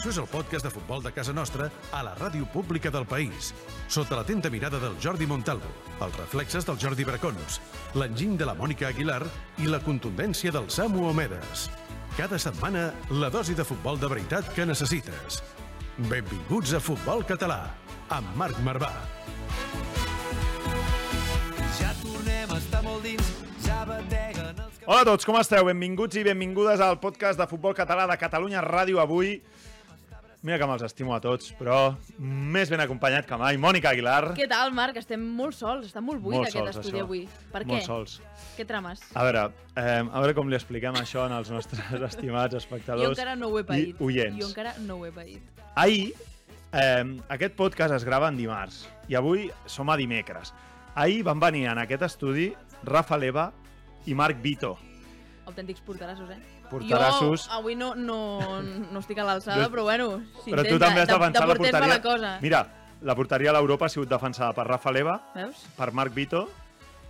Això és el podcast de futbol de casa nostra a la ràdio pública del país, sota l'atenta mirada del Jordi Montalvo, els reflexes del Jordi Bracons, l'enginy de la Mònica Aguilar i la contundència del Samu Omedes. Cada setmana, la dosi de futbol de veritat que necessites. Benvinguts a Futbol Català, amb Marc Marvà. Ja tornem a estar molt dins, ja bateguen els... Hola a tots, com esteu? Benvinguts i benvingudes al podcast de futbol català de Catalunya Ràdio avui. Mira que me'ls estimo a tots, però més ben acompanyat que mai. Mònica Aguilar. Què tal, Marc? Estem molt sols, està molt buit Molt aquest sols, estudi això. avui. Per Molt què? sols. Què trames? A veure, eh, a veure com li expliquem això als nostres estimats espectadors Jo encara no ho he paït. i oients. Jo encara no ho he paït. Ahir, eh, aquest podcast es grava en dimarts i avui som a dimecres. Ahir van venir en aquest estudi Rafa Leva i Marc Vito. Autèntics portarassos, eh? Portarassos. Jo avui no, no, no estic a l'alçada, però bueno, Però tu també has De- defensat de la porters va porteria. la cosa. Mira, la porteria a l'Europa ha sigut defensada per Rafa Leva, Veus? per Marc Vito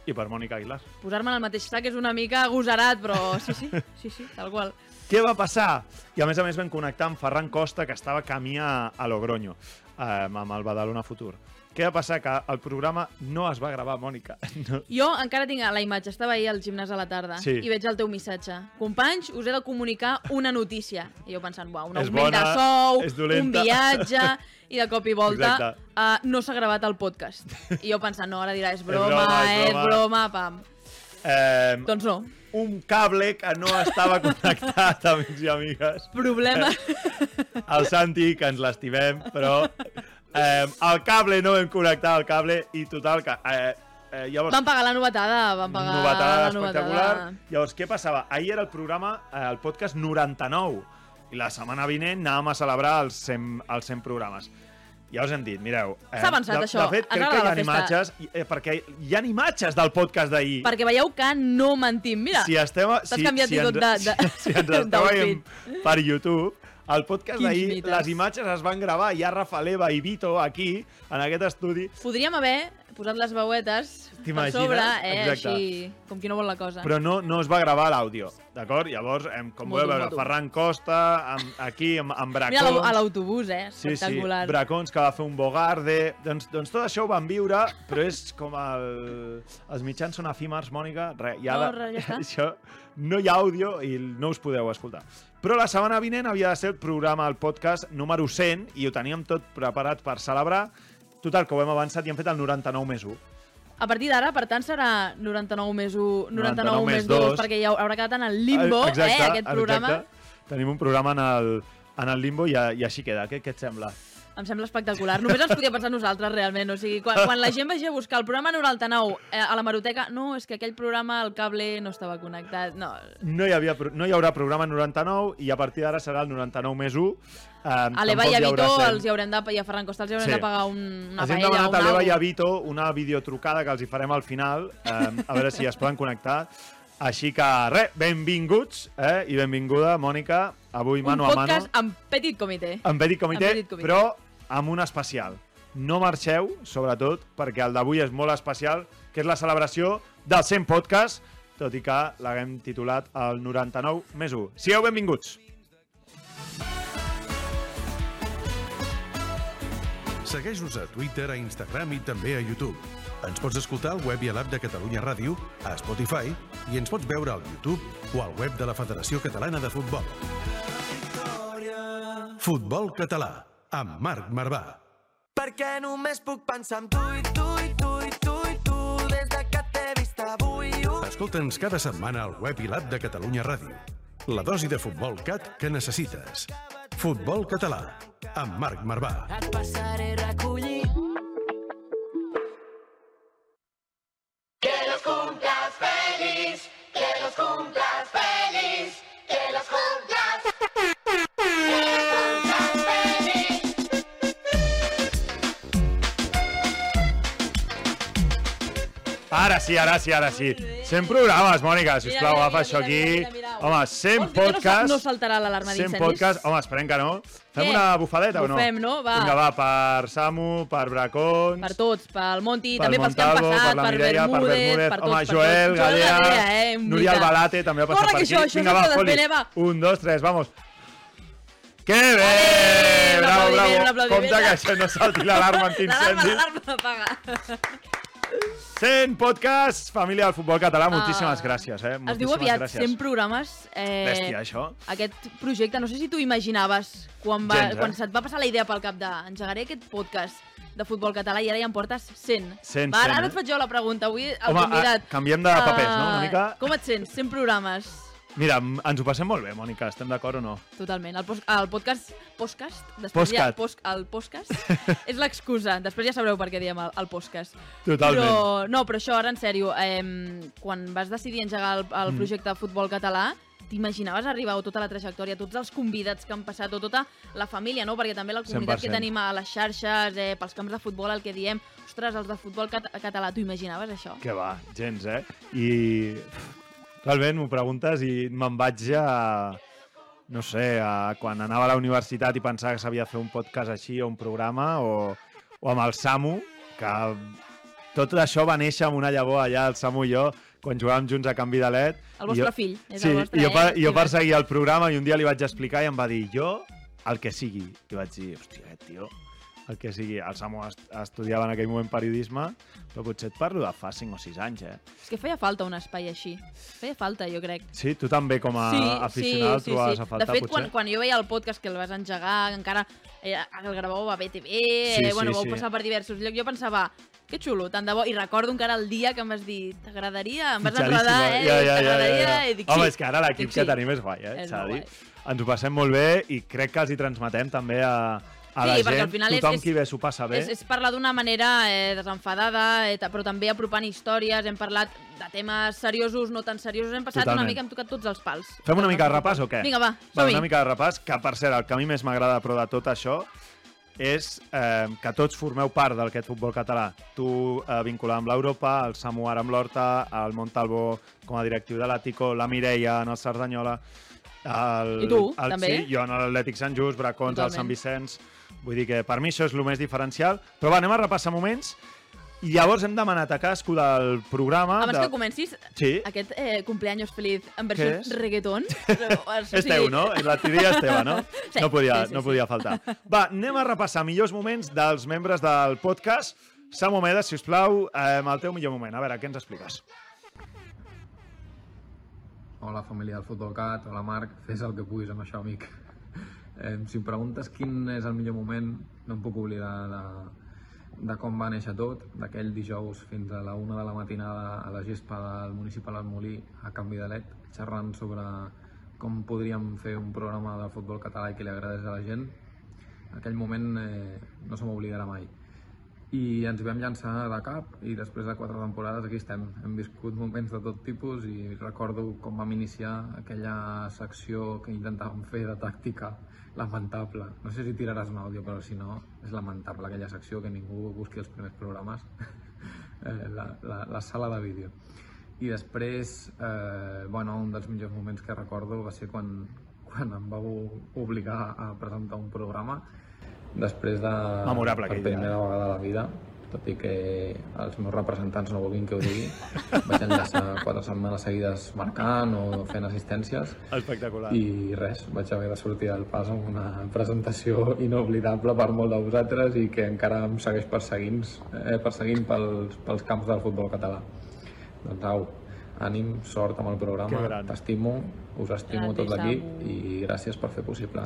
i per Mònica Aguilar. Posar-me en el mateix sac és una mica agosarat, però sí, sí, sí, sí, tal qual. Què va passar? I a més a més vam connectar amb Ferran Costa, que estava camí a, a Logroño, eh, amb el Badalona Futur. Què va passar? Que el programa no es va gravar, Mònica. No. Jo encara tinc la imatge, estava ahir al gimnàs a la tarda Sí. i veig el teu missatge. Companys, us he de comunicar una notícia. I jo pensant, uau, un És augment bona, de sou, és un viatge, i de cop i volta Exacte. uh, no s'ha gravat el podcast. I jo pensant, no, ara dirà, és broma, broma, és és broma. broma, pam. Eh, Doncs no, un cable que no estava connectat, amics i amigues. problema. El Santi, que ens l'estimem, però eh, el cable no vam connectar el cable i total que... Eh, eh, llavors, Van pagar la novetada, van pagar novetada la espectacular. novetada. Llavors, què passava? Ahir era el programa, eh, el podcast 99, i la setmana vinent anàvem a celebrar els 100, els 100 programes. Llavors hem dit, mireu... Eh, S'ha avançat, de, això. De fet, crec que hi ha imatges, eh, perquè hi ha imatges del podcast d'ahir. Perquè veieu que no mentim. Mira, si t'has si, canviat si ens, de- de- si, si ens esteu veient per YouTube, el podcast d'ahir, les imatges es van gravar, hi ha Rafa Leva i Vito aquí, en aquest estudi, podríem haver posat les veuetes per sobre, eh, Exacte. així, com qui no vol la cosa. però no, no es va gravar l'àudio, d'acord? Llavors, em, com podeu veure. Ferran Costa, amb, aquí, amb, amb Mira Bracons... l'au- a l'autobús, eh? Sí, sí. Bracons que va fer un bogarde... Doncs, doncs tot això ho van viure, però és com el... Els mitjans són efímers, Mònica. Re, ja No, res, ja està. Això, no hi ha àudio i no us podeu escoltar. Però la setmana vinent havia de ser el programa, el podcast número 100, i ho teníem tot preparat per celebrar. Total, que ho hem avançat i hem fet el 99 més 1. A partir d'ara, per tant, serà 99 més 1, 99, 99 més més 2, dos. perquè ja haurà quedat en el limbo, Exacte, eh, aquest programa. Exacte. Tenim un programa en el, en el limbo i, i així queda. Què, què et sembla? Em sembla espectacular. Només ens podia pensar nosaltres, realment. O sigui, quan, quan la gent vagi a buscar el programa 99 eh, a la Maroteca, no, és que aquell programa, el cable no estava connectat. No, No hi, havia, no hi haurà programa 99 i a partir d'ara serà el 99 més 1. Eh, a l'Eva i a Vito 100. els hi haurem de, i a Ferran Costa els hi haurem Sí. de pagar un, una Els hem paella, demanat a un l'Eva i a. Vito una videotrucada que els hi farem al final, eh, a veure si es poden connectar. Així que, res, benvinguts eh, i benvinguda, Mònica, avui Un mano a mano, podcast amb petit comitè. en petit comitè, en petit comitè. però amb un especial. No marxeu, sobretot, perquè el d'avui és molt especial, que és la celebració del 100 podcast, tot i que l'haguem titulat el 99 més 1. Sigueu benvinguts! Segueix-nos a Twitter, a Instagram i també a YouTube. Ens pots escoltar al web i a l'app de Catalunya Ràdio, a Spotify i ens pots veure al YouTube o al web de la Federació Catalana de Futbol. Futbol català, amb Marc Marvà. Perquè només puc pensar en tu i tu i tu i tu i tu des de que t'he vist avui. Uh. Escolta'ns cada setmana al web i l'app de Catalunya Ràdio. La dosi de futbol cat que necessites. Futbol català, amb Marc Marvà. Et passaré a Ara sí, ara sí, ara sí. 100 programes, Mònica, sisplau, Mira, agafa mira, això mira, aquí. mira, mira. Home, 100 Vols que no no saltarà l'alarma 100 d'incendis? podcasts. Home, esperem que no. Fem Què? una bufadeta o no? Bufem, no? Va. Vinga, va, per Samu, per Bracons... Per tots, pel Monti, pel també pels que han passat, per la per Mireia, per Bermúdez, Bermúdez, per tots, home, per Joel, tots. Eh? Núria. Albalate també ha passat Corre, per aquí. això, això Vinga, va, foli. va. Un, dos, tres, vamos. Que bé! Bravo, bravo. Compte que això no salti l'alarma L'alarma, antiincendis. l'alarma, apaga. 100 podcasts, família del futbol català, moltíssimes Ah. gràcies, eh? Es diu Moltíssimes aviat gràcies. 100 programes. Eh, Bèstia, això. Aquest projecte, no sé si tu imaginaves quan, va, Gens, eh? quan se't va passar la idea pel cap de engegaré aquest podcast de futbol català i ara ja en portes 100. 100, va, ara, 100, ara eh? et faig jo la pregunta. Avui el Home, convidat... ah, canviem de papers, no? Una Ah, mica. Com et sents? 100 programes. Mira, ens ho passem molt bé, Mònica, estem d'acord o no? Totalment. El, post, el podcast... Podcast? Després. Ja, post, el podcast és l'excusa. Després ja sabreu per què diem el, el podcast. Totalment. Però, no, però això, ara en sèrio, eh, quan vas decidir engegar el, el Mm. projecte de futbol català, t'imaginaves arribar a tota la trajectòria, tots els convidats que han passat, o tota la família, no? Perquè també la comunitat 100%. que tenim a les xarxes, eh, pels camps de futbol, el que diem, ostres, els de futbol cat català, t'ho imaginaves, això? Que va, gens, eh? I realment m'ho preguntes i me'n vaig a... No sé, a quan anava a la universitat i pensava que s'havia de fer un podcast així o un programa o, o amb el Samu, que tot això va néixer amb una llavor allà, el Samu i jo, quan jugàvem junts a Canvi de LED. El vostre jo, fill, és sí, el vostre, i jo, per, eh? jo per seguir el programa i un dia li vaig explicar i em va dir jo el que sigui. I vaig dir, hòstia, tio, el que sigui. El Samu est estudiava en aquell moment periodisme, però potser et parlo de fa 5 o 6 anys, eh? És que feia falta un espai així. Feia falta, jo crec. Sí, tu també com a aficionat trobaves a faltar, De fet, potser? quan, quan jo veia el podcast que el vas engegar, encara eh, el gravàveu a BTV, Sí, eh, bueno, sí, vau sí. passar per diversos llocs, jo pensava, que xulo, tant de bo, i recordo encara el dia que em vas dir, t'agradaria? Em vas enredar, eh? Ja, ja, ja, ja, ja. I dic, Home, sí. és que ara l'equip que sí. tenim és guai, eh? És S'ha de molt dir. Ens ho passem molt bé i crec que els hi transmetem també a, a Sí, la perquè gent. al final és- Tothom és- qui ve s'ho passa bé. És, és parlar d'una manera eh, desenfadada, eh, però també apropant històries, hem parlat de temes seriosos, no tan seriosos, hem passat Totalment. una mica, hem tocat tots els pals. Fem una mica de repàs o què? Vinga, va, Va, una mica de repàs, que per cert, el que a mi més m'agrada però de tot això és eh, que tots formeu part d'aquest futbol català. Tu eh, vinculat amb l'Europa, el Samu ara amb l'Horta, el Montalvo com a directiu de l'Àtico, la Mireia en el Cerdanyola, el, I tu, el, també. Sí, jo en l'Atlètic Sant Just, Bracons al Totalment. Sant Vicenç. Vull dir que per mi això és el més diferencial. Però va, anem a repassar moments i llavors hem demanat a cadascú del programa... Abans de... que comencis, Sí, aquest eh, cumpleaños feliz en versió reggaeton... és teu, no? La tria és teva, no? Sí, no podia, sí, sí, no sí. podia faltar. Va, anem a repassar millors moments dels membres del podcast. Samu Medes, sisplau, eh, el teu millor moment. A veure, què ens expliques? Hola, família del Futbol Cat, hola Marc, fes el que puguis amb això, amic. Eh, si em preguntes quin és el millor moment, no em puc oblidar de, de com va néixer tot, d'aquell dijous fins a la una de la matinada a la gespa del Municipal del Molí a Canvi de Let, xerrant sobre com podríem fer un programa del futbol català i que li agradés a la gent. Aquell moment eh, no se m'oblidarà mai i ens vam llançar de cap i després de quatre temporades aquí estem. Hem viscut moments de tot tipus i recordo com vam iniciar aquella secció que intentàvem fer de tàctica lamentable. No sé si tiraràs un àudio, però si no, és lamentable aquella secció que ningú busqui els primers programes. Eh, la, la, la sala de vídeo. I després, eh, bueno, un dels millors moments que recordo va ser quan, quan em vau obligar a presentar un programa després de Memorable per primera eh? vegada a la vida tot i que els meus representants no vulguin que ho digui vaig enllaçar quatre setmanes seguides marcant o fent assistències Espectacular. i res, vaig haver de sortir del pas amb una presentació inoblidable per molt de vosaltres i que encara em segueix perseguint, eh, perseguint pels, pels camps del futbol català. Doncs au, ànim, sort amb el programa, t'estimo, us estimo Grande, tot l'equip i gràcies per fer possible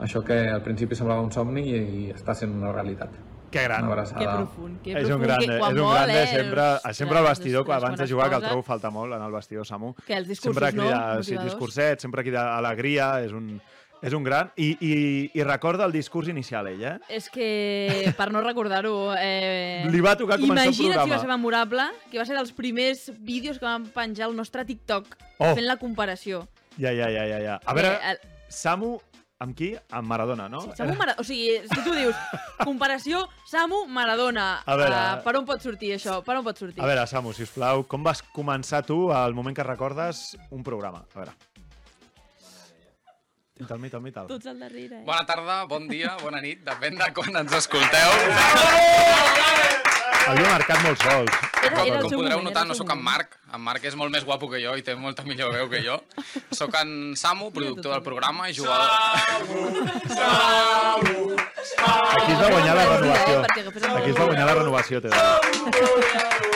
això que al principi semblava un somni i, i està sent una realitat. Que gran. Una Que abraçada. profund, que És un gran, que és un gran eh, sempre, els- sempre al les- vestidor, les abans de jugar, que el trobo falta molt en el vestidor, Samu. Que els discursos, sempre no? crida, sí, Motivadors. discurset, sempre crida alegria, és un, és un gran. I, i, I recorda el discurs inicial, ell, eh? És que, per no recordar-ho... Eh, Li va tocar començar el Imagina't si programa. va ser memorable, que va ser dels primers vídeos que vam penjar al nostre TikTok, Oh. fent la comparació. Ja, ja, ja, ja, ja. A veure, Eh, el- Samu amb qui? Amb Maradona, no? Samu Mara... O sigui, si tu dius comparació Samu Maradona, A veure. uh, per on pot sortir això? Per on pot sortir? A veure, Samu, sisplau, com vas començar tu al moment que recordes un programa? A veure. Tal, mi, tal, mi, tal. Tots al darrere, eh? Bona tarda, bon dia, bona nit, depèn de quan ens escolteu. Havia marcat molts gols. Era, Com, era com podreu moment, notar, no sóc en. Marc. En Marc és molt més guapo que jo i té molta millor veu que jo. Sóc en Samu, productor del programa i jugador... Aquí es va guanyar la renovació. Aquí es va guanyar la renovació, dir.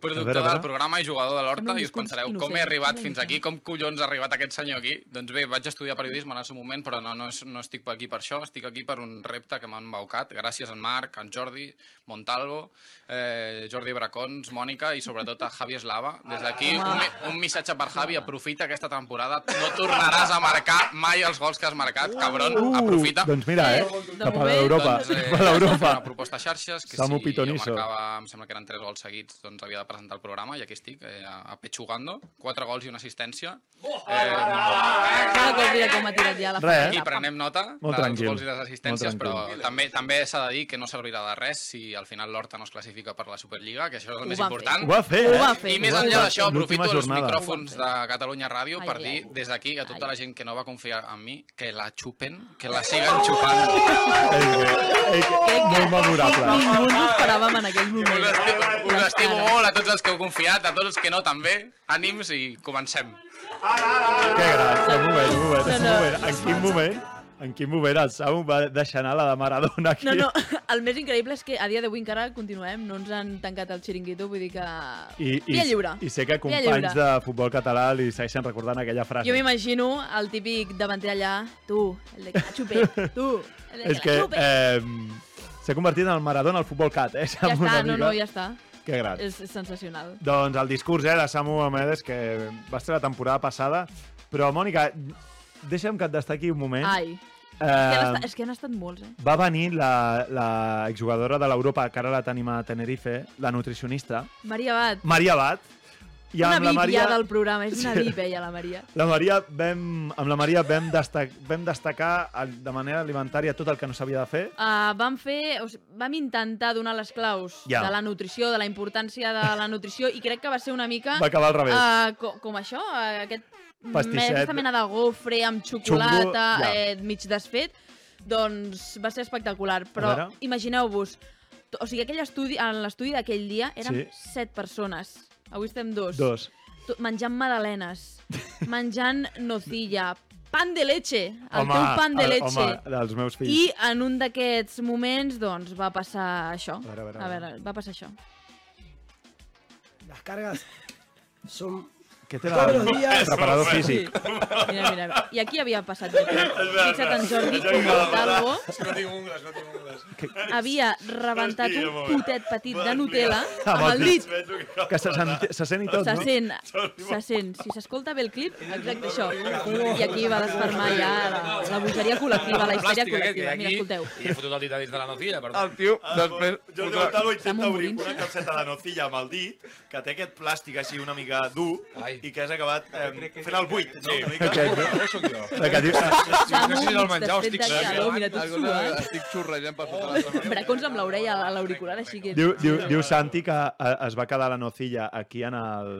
Productor veure, del programa i jugador de l'Horta i us pensareu innocent, com he arribat fins aquí, com collons ha arribat aquest senyor aquí. Doncs bé, vaig estudiar periodisme en el seu moment, però no, no, és, no estic aquí per això, estic aquí per un repte que m'han embaucat, gràcies a en Marc, a en Jordi, Montalvo, eh, Jordi Bracons, Mònica i sobretot a Javi Eslava. Des d'aquí un, un missatge per Javi, aprofita aquesta temporada, no tornaràs a marcar mai els gols que has marcat, cabron, aprofita. Doncs mira, eh? Cap a l'Europa. Doncs, eh, Cap a l'Europa. Una proposta a xarxes, que Samu si Pitoniso. jo marcava, em sembla que eren tres gols seguits, doncs havia de presentar el programa i aquí estic, eh, apechugando, quatre gols i una assistència. Eh, Cada cop mira com ha tirat ja la Res, eh? aquí la prenem nota Molt dels tranquil, gols i les assistències, molt però tranquil. també també s'ha de dir que no servirà de res si al final l'Horta no es classifica per la Superliga, que això és el més important. Ho va fer, Ho eh? va fer. I més enllà d'això, aprofito els jornada. micròfons de Catalunya Ràdio Ai, per dir des d'aquí a tota Ai. la gent que no va confiar en mi que la xupen, que la siguen xupant. Ei, molt memorable. Ningú ens ho esperàvem en aquell moment. Us estimo, molt a tots els que heu confiat, a tots els que no també. Ànims i comencem. Que gran. Un moment, un moment, un no. moment. En quin moment, en quin moment el Samu va deixar anar la de Maradona aquí? No, no, el més increïble és que a dia d'avui encara continuem, no ens han tancat el xiringuito, vull dir que... I, i, Via lliure. I sé que companys de futbol català li segueixen recordant aquella frase. Jo m'imagino el típic davanter allà, tu, el de que la xupe, tu, el de És que que la xupe. eh, s'ha convertit en el Maradona al futbol cat, eh? ja està, no, no, ja està. Que gran. És, és sensacional. Doncs el discurs eh, de Samu Amedes, que va ser la temporada passada. Però, Mònica, deixa'm que et destaqui un moment. Ai, Eh, és que han estat molts, eh? va venir la, la exjugadora de l'Europa, que ara la tenim a Tenerife, la nutricionista, Maria Bat, Maria Bat, i una la Maria... del programa, és una. VIP, ella, la Maria. La Maria vam, amb la Maria vam, destac, vam destacar el- de manera alimentària tot el que no s'havia de fer. Uh, vam fer, o sigui, vam intentar donar les claus Ja. de la nutrició, de la importància de la nutrició, i crec que va ser una mica... Va acabar al revés. Uh, com, com això, uh, aquest, Pastisset. aquesta mena de gofre amb xocolata, Xungo, ja. eh, mig desfet, doncs va ser espectacular. Però imagineu-vos, o sigui, aquell estudi, en l'estudi d'aquell dia eren Sí. set persones. Avui estem dos. Dos. To- menjant magdalenes, menjant nocilla, pan de leche, el home, teu pan de el- leche. Home, dels meus fills. I en un d'aquests moments, doncs, va passar això. A veure, a veure, a a veure. veure va passar això. Las cargas son Què té Todos la... los días. Preparador físic. Mira, mira. I aquí havia passat de tot. Fixa't en Jordi Montalvo. no tinc ungles, no tinc ungles. Havia rebentat un potet petit de Nutella Amb amb el el dit. Que se, sent, se sent i tot, Se no? sent, se sent. Si s'escolta bé el clip, exacte això. I aquí va desfermar ja la, la bogeria col·lectiva, la histèria col·lectiva. Mira, escolteu. I he fotut el dit a dins de la nocilla, perdó. El tio, després... Jordi Montalvo intenta obrir una calceta de nocilla amb el dit, que té aquest plàstic així una mica dur, Ai. I que has acabat eh, fent el buit, no? Sí. Aquest, no? Això sóc jo. Que diu, no sé si és el menjar o desfet estic calor, mira, tot suat. Estic xorrejant per sota la Bracons amb l'orella a l'auricular, així que... diu, diu, diu Santi que eh, es va quedar la nocilla aquí en el...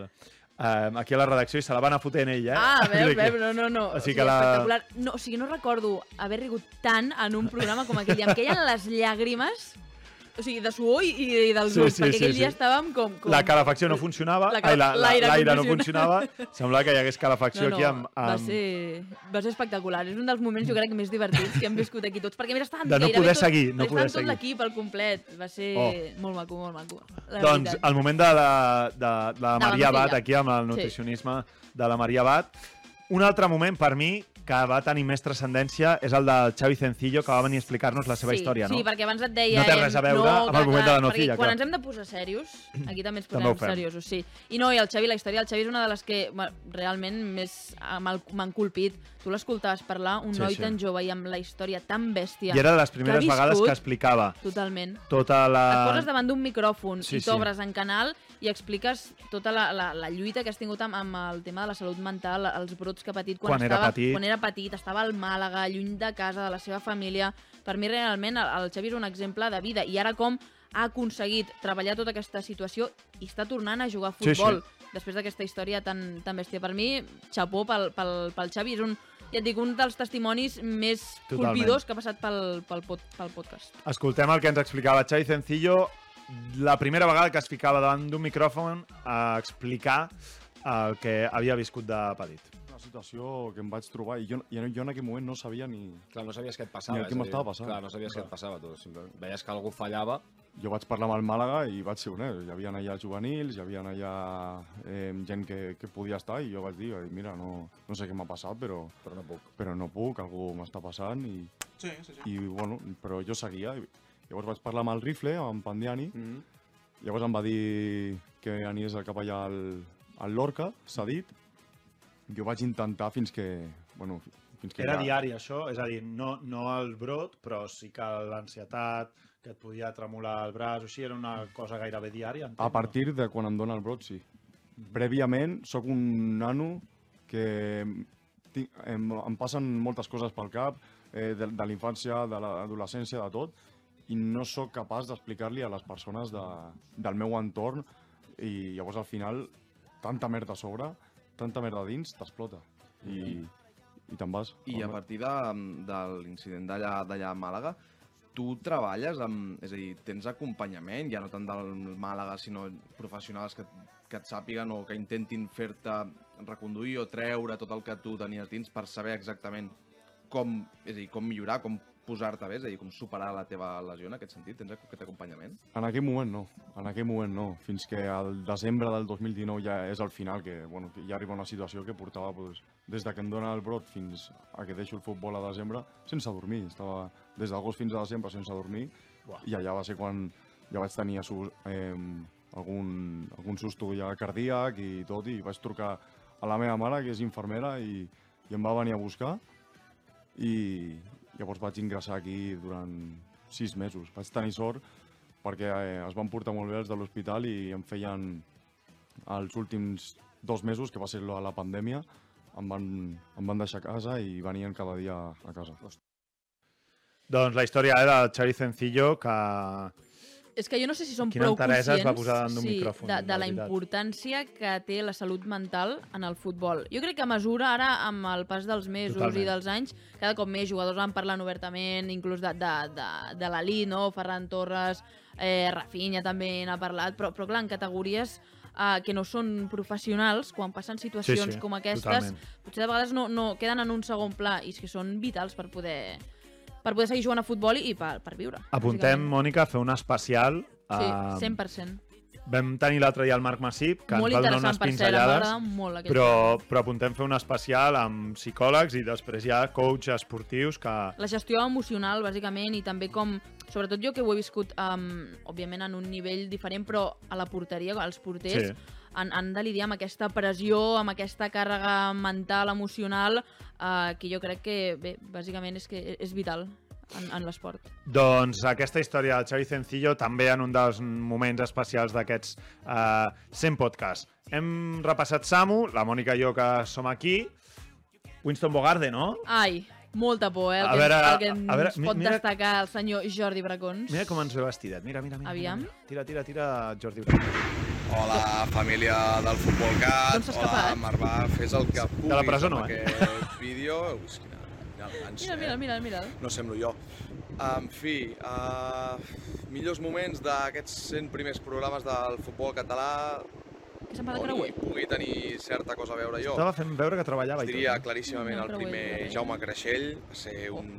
Eh, aquí a la redacció i se la van a fotent ell, eh? Ah, veus, veus, no, no, no. O sigui que la- espectacular. No, o sigui, no recordo haver rigut tant en un programa com aquell dia. Em queien les llàgrimes, o sigui, de suor i, i dels Sí, ulls, sí, perquè sí, aquell dia sí. estàvem com... com... La calefacció no funcionava, La la, la, la, l'aire l'aire no funcionava, semblava que hi hagués calefacció no, no, aquí amb... va, amb... ser, va ser espectacular. És un dels moments, jo crec, més divertits que hem viscut aquí tots. Perquè a més estàvem De no poder tot, seguir, no poder tot seguir. l'equip al complet. Va ser Oh. molt maco, molt maco. La Doncs veritat. el moment de la, de, de la De Maria Bat, aquí amb el Sí. nutricionisme de la Maria Bat. Un altre moment, per mi, que va tenir més transcendència és el del Xavi Cencillo, que va venir a explicar-nos la seva sí, història, no? Sí, perquè abans et deia... No té res a veure no, amb el moment de la nocilla, Quan clar. ens hem de posar serios, aquí també ens També posem fem. seriosos, sí. I no, i el Xavi, la història del Xavi és una de les que bueno, realment més m'ha m'han colpit tu l'escoltaves parlar, un Sí, noi sí. tan jove i amb la història tan bèstia. I era de les que primeres vegades viscut, que explicava Totalment. tota la... Et poses davant d'un micròfon Sí, i sí. t'obres en canal i expliques tota la, la, la lluita que has tingut amb, amb el tema de la salut mental, els brots que ha patit quan, Quan era estava, petit. quan era petit, estava al Màlaga, lluny de casa, de la seva família. Per mi, realment, el, el Xavi és un exemple de vida. I ara com ha aconseguit treballar tota aquesta situació i està tornant a jugar a Sí, sí. futbol després d'aquesta història tan, tan bèstia. Per mi, xapó pel, pel, pel Xavi. És un, ja et dic, un dels testimonis més Totalment. colpidors que ha passat pel, pel, pod, pel podcast. Escoltem el que ens explicava Xavi Sencillo la primera vegada que es ficava davant d'un micròfon a explicar el que havia viscut de petit. Una situació que em vaig trobar i jo, jo, jo en aquell moment no sabia ni... Clar, no sabies què et passava. Ni el que m'estava passant. Clar, no sabies què et passava. Tu simplement veies que algú fallava. Jo vaig parlar amb el Màlaga i vaig ser honest. Hi havia allà juvenils, hi havia allà eh, gent que, que podia estar i jo vaig dir, "Ai, mira, no, no sé què m'ha passat, però, però no puc. Però no puc, algú m'està passant i, Sí, sí, sí. i bueno, però jo seguia. I, llavors vaig parlar amb el Rifle, amb en Pandiani, mm Mhm. -hmm. llavors em va dir que anies cap allà al, al Lorca, s'ha dit. Jo vaig intentar fins que... Bueno, fins que Era ja- diari, això? És a dir, no, no el brot, però sí que l'ansietat, que et podia tremolar el braç, o així, era una cosa gairebé diària. entenc, A partir de quan em dóna el brot, sí. Prèviament, sóc un nano que tinc, em, em passen moltes coses pel cap, eh, de, de la infància, de l'adolescència, de tot, i no sóc capaç d'explicar-li a les persones de, del meu entorn i llavors al final tanta merda a sobre, tanta merda a dins, t'explota. I, i te'n vas. I a partir de, de l'incident d'allà d'allà a Màlaga, tu treballes amb... És a dir, tens acompanyament, ja no tant del Màlaga, sinó professionals que, que et sàpiguen o que intentin fer-te reconduir o treure tot el que tu tenies dins per saber exactament com, és a dir, com millorar, com posar-te bé, és a dir, com superar la teva lesió en aquest sentit? Tens aquest acompanyament? En aquell moment no, en aquell moment no, fins que al desembre del 2019 ja és el final, que, bueno, que ja arriba una situació que portava pues, des de que em dóna el brot fins a que deixo el futbol a desembre sense dormir, estava des d'agost fins a desembre sense dormir Buah. i allà va ser quan ja vaig tenir su eh, algun, algun susto ja cardíac i tot, i vaig trucar a la meva mare, que és infermera, i, i em va venir a buscar i llavors vaig ingressar aquí durant sis mesos. Vaig tenir sort perquè eh, es van portar molt bé els de l'hospital i em feien els últims dos mesos, que va ser la, la pandèmia, em van, em van deixar a casa i venien cada dia a casa. Doncs la història eh, del Xavi Sencillo, que És que jo no sé si som Quina prou enteresa es conscients va posar sí, micròfon, de, la de la veritat. importància que té la salut mental en el futbol. Jo crec que a mesura ara, amb el pas dels mesos Totalment. i dels anys, cada cop més jugadors van parlant obertament, inclús de, de, de, de l'Ali, no? Ferran Torres, eh, Rafinha també n'ha parlat, però, però clar, en categories eh, que no són professionals, quan passen situacions sí, com aquestes, totalment. potser de vegades no, no queden en un segon pla i és que són vitals per poder per poder seguir jugant a futbol i per, per viure. apuntem, Mònica, a fer un especial. Sí, eh, 100%. Vam tenir l'altre dia el Marc Massip, que Molt ens va donar unes pinzellades, m'agrada molt però, però apuntem fer un especial amb psicòlegs i després hi ha coach esportius que... La gestió emocional, bàsicament, i també com... Sobretot jo que ho he viscut, um, òbviament, en un nivell diferent, però a la porteria, els porters, Sí. Han, han de lidiar amb aquesta pressió, amb aquesta càrrega mental, emocional, uh, que jo crec que, bé, bàsicament és que és vital en, en l'esport. Doncs aquesta història del Xavi Sencillo també en un dels moments especials d'aquests uh, 100 podcasts. Hem repassat Samu, la Mònica i jo que som aquí, Winston Bogarde, no? Ai, molta por, eh? El A que, veure, el que ens a veure, pot mira- destacar el senyor Jordi Bracons. Mira com ens ve vestidet, mira, mira, mira. Aviam. Mira. Tira, tira, tira, Jordi Bracons. Hola, família del Futbol Cat. D'on s'ha escapat? Hola, Marvà, fes el que puguis la presó no, amb eh? aquest vídeo. Ui, quina, quina Mira, mira, mira, mira. No semblo jo. En fi, uh, millors moments d'aquests 100 primers programes del futbol català Que se'n va de on creuer. hi pugui tenir certa cosa a veure jo. Estava fent veure que treballava i diria tot. claríssimament No, el però ho he primer eh? Jaume Creixell, va ser un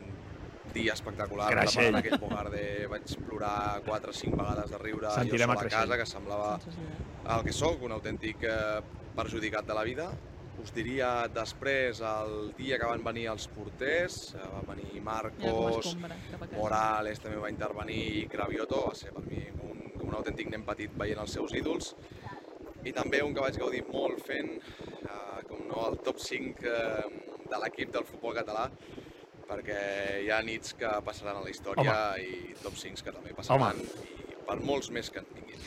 dia espectacular. Creixell. Aquell Bogarde vaig plorar 4 o 5 vegades de riure Sentirem jo a casa, que semblava el que sóc, un autèntic eh, perjudicat de la vida. Us diria després, el dia que van venir els porters, eh, van venir Mira com Marcos, escombra cap a casa. Morales també va intervenir i Cravioto, va ser per mi un, com un autèntic nen petit veient els seus ídols. I també un que vaig gaudir molt fent, eh, com no, el top 5 eh, de l'equip del futbol català, perquè hi ha nits que passaran a la història Home. i top 5 que també passaran, i per molts més que en vinguin.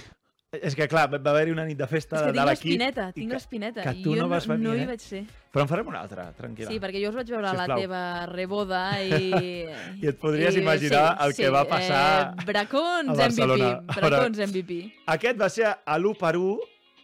És que, clar, va haver-hi una nit de festa És que de tinc l'equip. l'espineta, i tinc que- l'espineta. Que i tu jo no vas venir, no hi eh? vaig ser. Però en farem una altra, tranquil·la. Sí, perquè jo us vaig veure a la Sisplau. teva reboda i... I et podries imaginar el que va passar Eh, Bracons a Barcelona. MVP. Bracons MVP. Aquest va ser a l'1 per 1,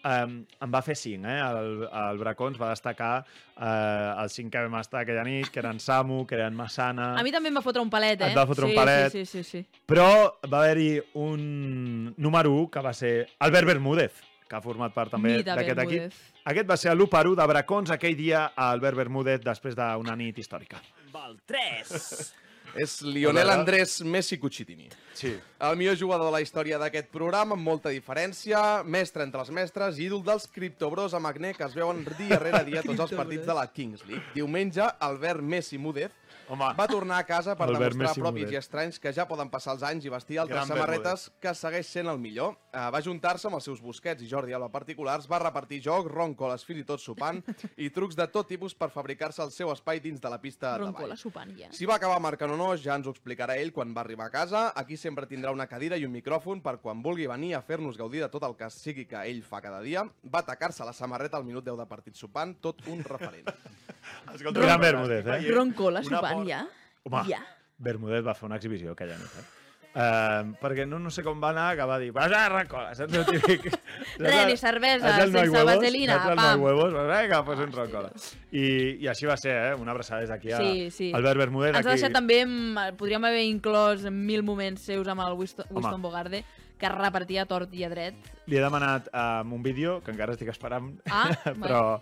um, en va fer 5, eh? El, el Bracons va destacar eh, els 5 que vam estar aquella nit, que eren Samu, que eren Massana... A mi també em va fotre un palet, eh? Et va fotre sí, un palet. Sí, sí, sí, sí. Però va haver-hi un número 1 que va ser Albert Bermúdez, que ha format part també d'aquest equip. Aquest va ser l'1 per 1 de Bracons aquell dia a Albert Bermúdez després d'una nit històrica. Val 3. És Lionel Andrés Messi Cucitini. Sí. El millor jugador de la història d'aquest programa, amb molta diferència, mestre entre els mestres, ídol dels criptobros amb acné que es veuen dia rere dia a tots els partits de la Kings League. Diumenge, Albert Messi Múdez Home, va tornar a casa per Albert demostrar Messi propis i estranys que ja poden passar els anys i vestir altres Gran samarretes que segueix sent el millor. Uh, va juntar-se amb els seus Busquets i Jordi Alba particulars, va repartir joc, roncoles fins i tot sopant i trucs de tot tipus per fabricar-se el seu espai dins de la pista de ball. sopant, ja. Si va acabar marcant o no, ja ens ho explicarà ell quan va arribar a casa. Aquí sempre tindrà una cadira i un micròfon per quan vulgui venir a fer-nos gaudir de tot el que sigui que ell fa cada dia. Va atacar-se la samarreta al minut 10 de partit sopant, tot un referent. Escolta, Gran Bermúdez, eh? Roncola Una sopant, por- ja? Home, Ja. Bermúdez va fer una exhibició aquella nit, eh? Uh, perquè no, no sé com va anar, que va dir vas a Roncola, saps el típic? Res, ni cervesa, sense huevos? vaselina, Saps el no hay pam. huevos? Pues vinga, pues un Roncola. I, I així va ser, eh? Una abraçada des d'aquí a Sí, sí. Albert Bermúdez. Ens ha aquí... deixat també, amb- podríem haver inclòs mil moments seus amb el Winston. Winston Bogarde, que repartia tort i a dret. Li he demanat um, un vídeo, que encara estic esperant, Ah, però,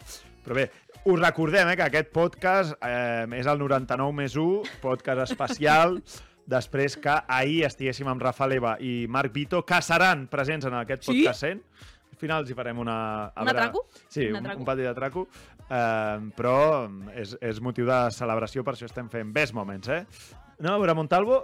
però bé, us recordem eh, que aquest podcast eh, és el 99 més 1, podcast especial, després que ahir estiguéssim amb Rafa Leva i Marc Vito, que seran presents en aquest Sí? podcast 100. Al final els hi farem una... Un atraco? Sí, Un un, un petit atraco. Eh, però és, és motiu de celebració, per això estem fent best moments, eh? Anem a veure Montalvo,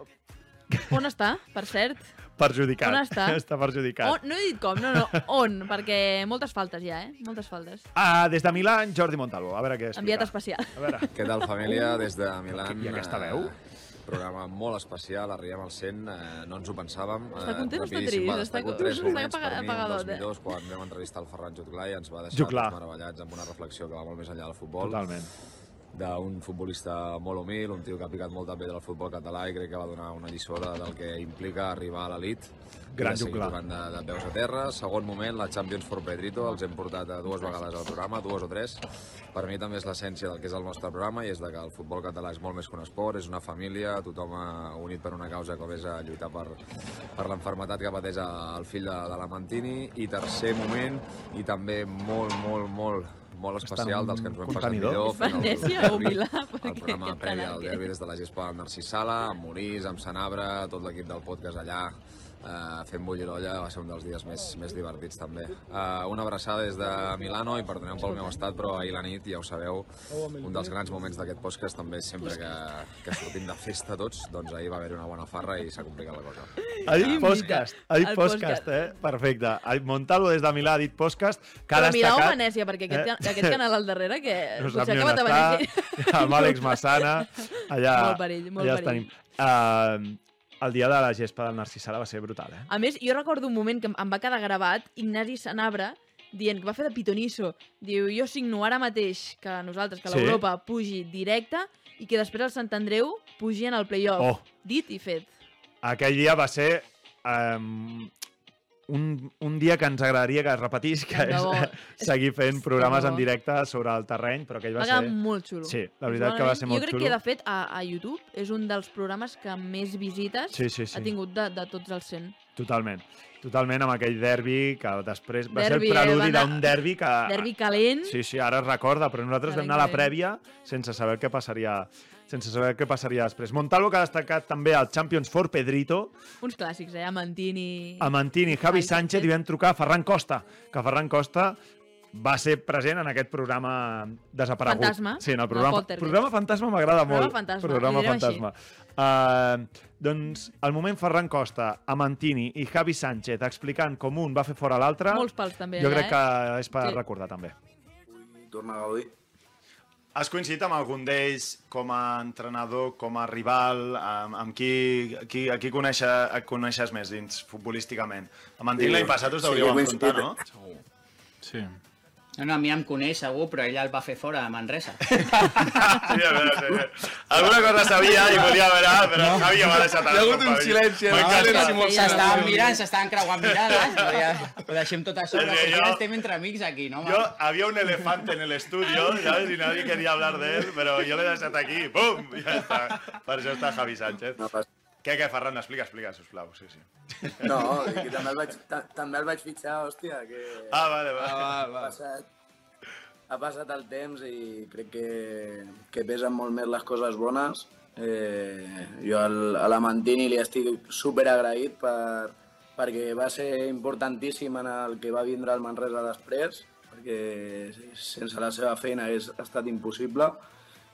On està, per cert? Perjudicat. On està? està perjudicat. On, no he dit com, no, no, on, perquè moltes faltes ja, eh? Moltes faltes. Ah, des de Milà, Jordi Montalvo. A veure què explica. Enviat especial. A veure. Què tal, família? Des de Milan. I aquesta veu? Eh, programa molt especial, arribem al 100, eh, no ens ho pensàvem. Està content o està trist? va Està destaco co- tres està moments per apaga- mi, un dels apagadot, eh? millors, quan vam entrevistar el Ferran Jutglai, ens va deixar meravellats amb una reflexió que va molt més enllà del futbol. Totalment. D'un futbolista molt humil, un tio que ha picat molta pedra al futbol català i crec que va donar una lliçó de, del que implica arribar a l'elit. Gran juglar. de, de peus a terra. Segon moment, la Champions for Pedrito, els hem portat a dues vegades al programa, dues o tres. Per mi també és l'essència del que és el nostre programa i és de que el futbol català és molt més que un esport, és una família, tothom ha unit per una causa com és a lluitar per, per l'enfermetat que pateix el fill de, de la Mantini. I tercer moment, i també molt, molt, molt, molt especial, dels que ens ho hem passat millor. És fent el- Venècia o Milà? el Perquè programa previ canal al derbi des de la gespa del Narcís Sala, amb Morís, amb Sanabra, tot l'equip del podcast allà, eh, fent bullir l'olla, va ser un dels dies més, més divertits també. Eh, una abraçada des de Milano i perdoneu pel meu estat, però ahir la nit, ja ho sabeu, un dels grans moments d'aquest podcast també és sempre que, que sortim de festa tots, doncs ahir va haver-hi una bona farra i s'ha complicat la cosa. Ha dit podcast, ha dit podcast, eh? Perfecte. Ha dit Montalvo des de Milà ha dit podcast, que ha Però Milà o destacat... Venècia, perquè aquest, Eh? aquest canal al darrere, que No sap potser ni ha on acabat a Venècia. amb Àlex Massana, allà, Molt perill, molt allà perill. tenim. Uh, el dia de la gespa del Narcís Sala va ser brutal, eh? A més, jo recordo un moment que em- va quedar gravat Ignasi Sanabra dient que va fer de pitonisso. Diu, jo signo ara mateix que nosaltres, que Sí. l'Europa pugi directe i que després el Sant Andreu pugi en el playoff. Oh. Dit i fet. Aquell dia va ser um, un, un dia que ens agradaria que es repetís, que és bo. seguir fent programes de en directe sobre el terreny, però aquell Va va, quedar ser... molt xulo. Sí, la veritat que va ser molt Jo crec xulo. que, de fet, a, a YouTube és un dels programes que més visites Sí, sí, sí. ha tingut de, de tots els 100. Totalment. Totalment amb aquell derbi que després va Derbi, ser el preludi va anar- d'un derbi que... Derbi calent. Sí, sí, ara es recorda, però nosaltres Calent, vam anar a la prèvia sense saber què passaria sense saber què passaria després. Montalvo que ha destacat també el Champions for Pedrito, Uns clàssics, eh? Amantini... a Mantini, Javi Sánchez i vam trucar a Ferran Costa, que Ferran Costa va ser present en aquest programa desaparegut. Fantasma, Sí, en el el programa, Poltergeist. programa Fantasma m'agrada Programa molt. Fantasma, Programa Fantasma. Uh, doncs el moment Ferran Costa, Amantini i Javi Sánchez explicant com un va fer fora l'altre, Molts pals també, jo allà, crec eh? que és per Sí. recordar també. torna a gaudir. Has coincidit amb algun d'ells com a entrenador, com a rival? Amb, amb qui, qui, a qui coneixes, coneixes més dins futbolísticament? Amb en Tint l'any passat us Sí, deuríeu he enfrontar, no? Segur. Sí. No, no, a mi em coneix segur, però ell el va fer fora a Manresa. Sí, a veure, sí. Alguna cosa sabia i volia veure, però no. Javi ja m'ha deixat... Hi ha hagut un silenci, no? molt S'estaven mirant, s'estaven creuant mirades. però Ja, ho deixem tot a sobre, Sí, jo- estem entre amics aquí, no? Yo, había un elefante en el estudio, ¿sabes? Y nadie quería hablar de él, pero yo le he deixat aquí, ¡pum! Ja està. Per això està Javi Sánchez. Què, què, Ferran? Explica, explica, sisplau. Sí, sí. No, i que també el vaig, ta, també el vaig fitxar, hòstia, que... Ah, vale, vale. Ha, Ah, va, va. passat, ha passat el temps i crec que, que pesen molt més les coses bones. Eh, jo al, a la Mantini li estic super agraït per, perquè va ser importantíssim en el que va vindre el Manresa després, perquè sense la seva feina hagués estat impossible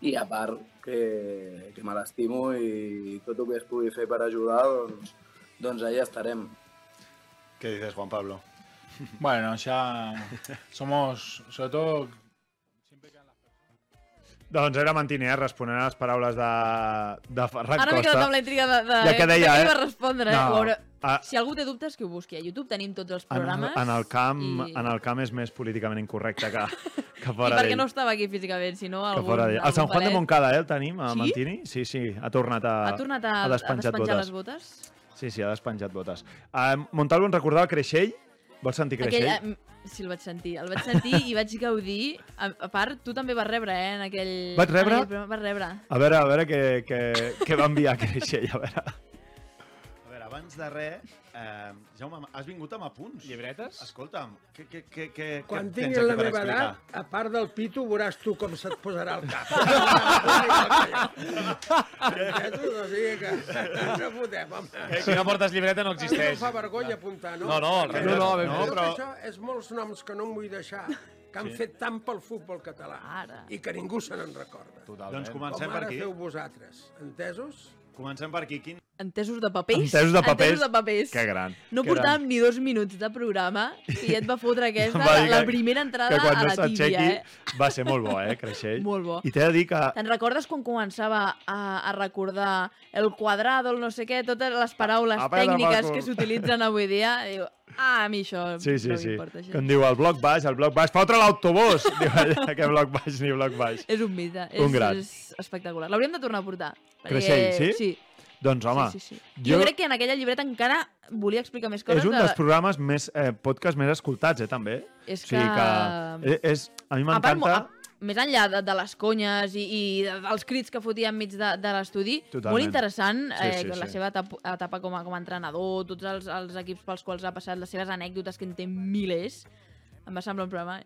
i a part que, que me l'estimo i tot el que es pugui fer per ajudar, doncs, doncs allà estarem. ¿Qué dices, Juan Pablo? Bueno, ya somos, sobre todo, Doncs era Mantini, eh, responent a les paraules de, de Ferran Ara m'he Costa. quedat amb la intriga de, de, Ja que deia, de eh? va respondre. No, No, veure, ah. si algú té dubtes, que ho busqui. A YouTube tenim tots els En el, programes. en, el camp, i- en el camp és més políticament incorrecte que, que I fora perquè d'ell. no estava aquí físicament, sinó que algun, fora d'ell. El algun Sant Juan de palet. Montcada, eh, el tenim, a Sí? Mantini? Sí, sí, ha tornat a, Ha tornat a, a a despenjat despenjar botes. les botes? Sí, sí, ha despenjat botes. Uh, Montalvo en recordava Creixell. Vols sentir Creixell? Aquell, eh, sí, el vaig sentir. El vaig sentir i vaig gaudir. A, a part, tu també vas rebre, eh, en aquell... Vaig rebre? En aquell vas rebre. A veure, a veure què, què, què va enviar Creixell, a veure. A veure, abans de res, eh, Jaume, has vingut amb apunts. Llibretes? Escolta'm, què, què, què, què, Quan què tinguis tens la meva explicar? edat, a part del pito, veuràs tu com se't posarà al cap. Entesos? O sigui que no fotem, home. Si no portes llibreta no existeix. No fa vergonya apuntar, no? No, no, no, No, no, no, però- Això és molts noms que no em vull deixar, que han Sí. fet tant pel futbol català Ara. i que ningú se n'en recorda. Totalment. Doncs comencem Com per ara aquí. feu vosaltres, entesos? Comencem per aquí. Quin... Entesos de papers. Entesos de papers. Entesos de papers. Que gran. No que portàvem ni dos minuts de programa i ja et va fotre aquesta, va la, la que- primera entrada que quan a no la tíbia, s'aixequi eh? va ser molt bo, eh, Creixell? Molt bo. I t'he de dir que... Te'n recordes quan començava a, a recordar el quadrado, el no sé què, totes les paraules A pel tècniques que s'utilitzen avui dia? Diu, ah, a mi això Sí, sí, no sí. m'importa. Que em diu el bloc baix, el bloc baix, fotre l'autobús! Diu allà, que bloc baix ni bloc baix. És un mite, és, Un gran. és espectacular. L'hauríem de tornar a portar. perquè- Creixell, sí? Sí. Doncs, home, sí, sí, sí. Jo... jo crec que en aquella llibreta encara volia explicar més coses. és un de- dels programes més, eh, podcast més escoltats, eh, també. És o sigui que... que- És, és, a mi m'encanta... més enllà de, de les conyes i, i de, dels crits que fotia enmig de, de l'estudi, molt interessant Sí, eh, sí, la sí. seva etapa, etapa com, a, com a entrenador, tots els, els equips pels quals ha passat, les seves anècdotes, que en té milers. Em va semblar un programa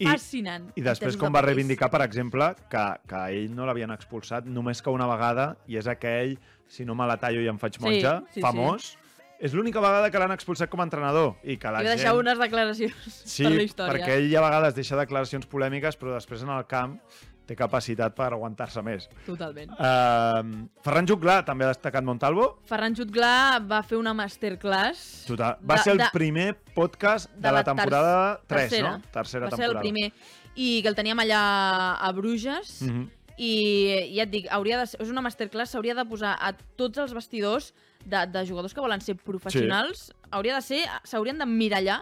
fascinant. I després com va reivindicar, per exemple, que, que ell no l'havien expulsat només que una vegada, i és aquell, si no me la tallo i em faig Sí, monja, sí, famós. És l'única vegada que l'han expulsat com a entrenador. I que la I va gent... deixar unes declaracions Sí, per la història. perquè ell a vegades deixa declaracions polèmiques, però després en el camp té capacitat per aguantar-se més. Totalment. Uh, Ferran Juclà també ha destacat Montalvo. Ferran Jutglà va fer una masterclass Total. Va De- ser el de- primer podcast de, de la ter- temporada 3, tercera. no? Tercera va ser temporada. el primer. I que el teníem allà a Bruges. Mhm. I ja et dic, hauria de ser, és una masterclass, s'hauria de posar a tots els vestidors de, de jugadors que volen ser professionals. Hauria de ser, s'haurien d'emmirallar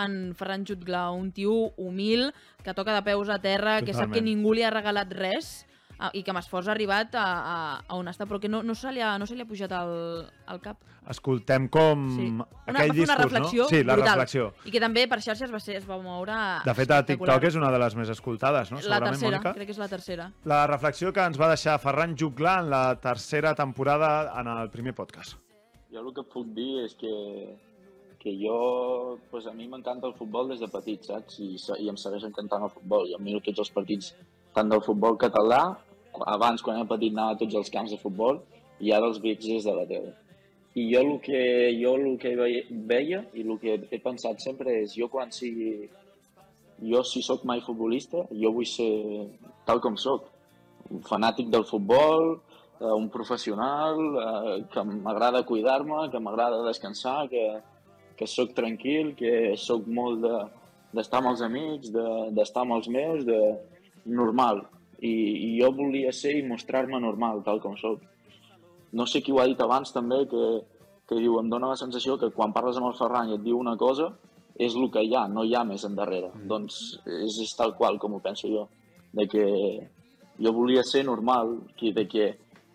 en Ferran Jutglà, un tio humil, que toca de peus a terra, que sap que Totalment. ningú li ha regalat res a, i que amb esforç ha arribat a, a, a on està, però que no, no, se, li ha, no se li ha pujat al, al cap. Escoltem com Sí. Una, aquell una discurs, reflexió no? Sí, la brutal. reflexió. I que també per xarxes va, ser, es va moure De fet, a. TikTok és una de les més escoltades, no? La Segurament, tercera, Mònica? crec que és la tercera. La reflexió que ens va deixar Ferran Juclà en la tercera temporada en el primer podcast. Jo el que puc dir és que, que jo, pues a mi m'encanta el futbol des de petit, saps? I, i em segueix encantant el futbol. Jo miro tots els partits, tant del futbol català, abans quan era petit anava a tots els camps de futbol, i ara els veig des de la tele. I jo el que, jo el que veia, i el que he pensat sempre és jo quan sigui... Jo, si sóc mai futbolista, jo vull ser tal com sóc. Un fanàtic del futbol, eh, un professional, eh, que m'agrada cuidar-me, que m'agrada descansar, que, que sóc tranquil, que sóc molt de- d'estar amb els amics, de- d'estar amb els meus, de normal. I, i jo volia ser i mostrar-me normal, tal com sóc. No sé qui ho ha dit abans també, que, que diu, em dóna la sensació que quan parles amb el Ferran i et diu una cosa, és el que hi ha, no hi ha més endarrere. Mm. Doncs és, és tal qual com ho penso jo. De que jo volia ser normal, que, de que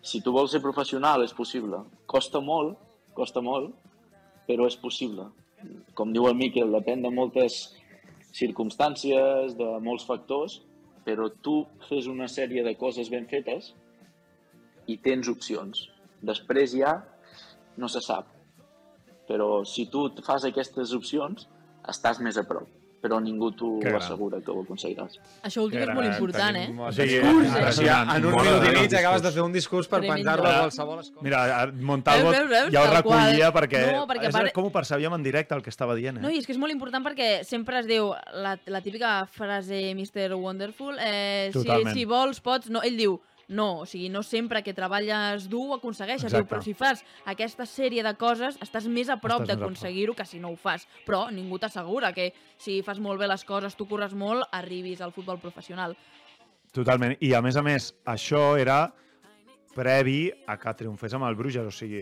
si tu vols ser professional és possible. Costa molt, costa molt, però és possible. Com diu el Miquel, depèn de moltes circumstàncies, de molts factors, però tu fes una sèrie de coses ben fetes i tens opcions. Després ja no se sap. Però si tu fas aquestes opcions, estàs més a prop. Però ningú t'ho assegura que ho aconseguiràs. Això últim és molt important, eh? Discurs, eh? o sigui, En un minut i mig acabes de fer un discurs per penjar-lo a qualsevol escola. Mira, Montalvo Veus, veus, veus? ja ho Tal qual. recollia perquè, No, perquè és part- com ho percebíem en directe el que estava dient. Eh? No, i és que és molt important perquè sempre es diu la, la típica frase Mr. Wonderful, eh, si, si vols, pots... No, ell diu, no, o sigui, no sempre que treballes dur ho aconsegueixes, diu, Exacte. però si fas aquesta sèrie de coses estàs més a prop d'aconseguir-ho que si no ho fas. Però ningú t'assegura que si fas molt bé les coses, tu corres molt, arribis al futbol professional. Totalment. I a més a més, això era previ a que triomfés amb el Bruges, o sigui,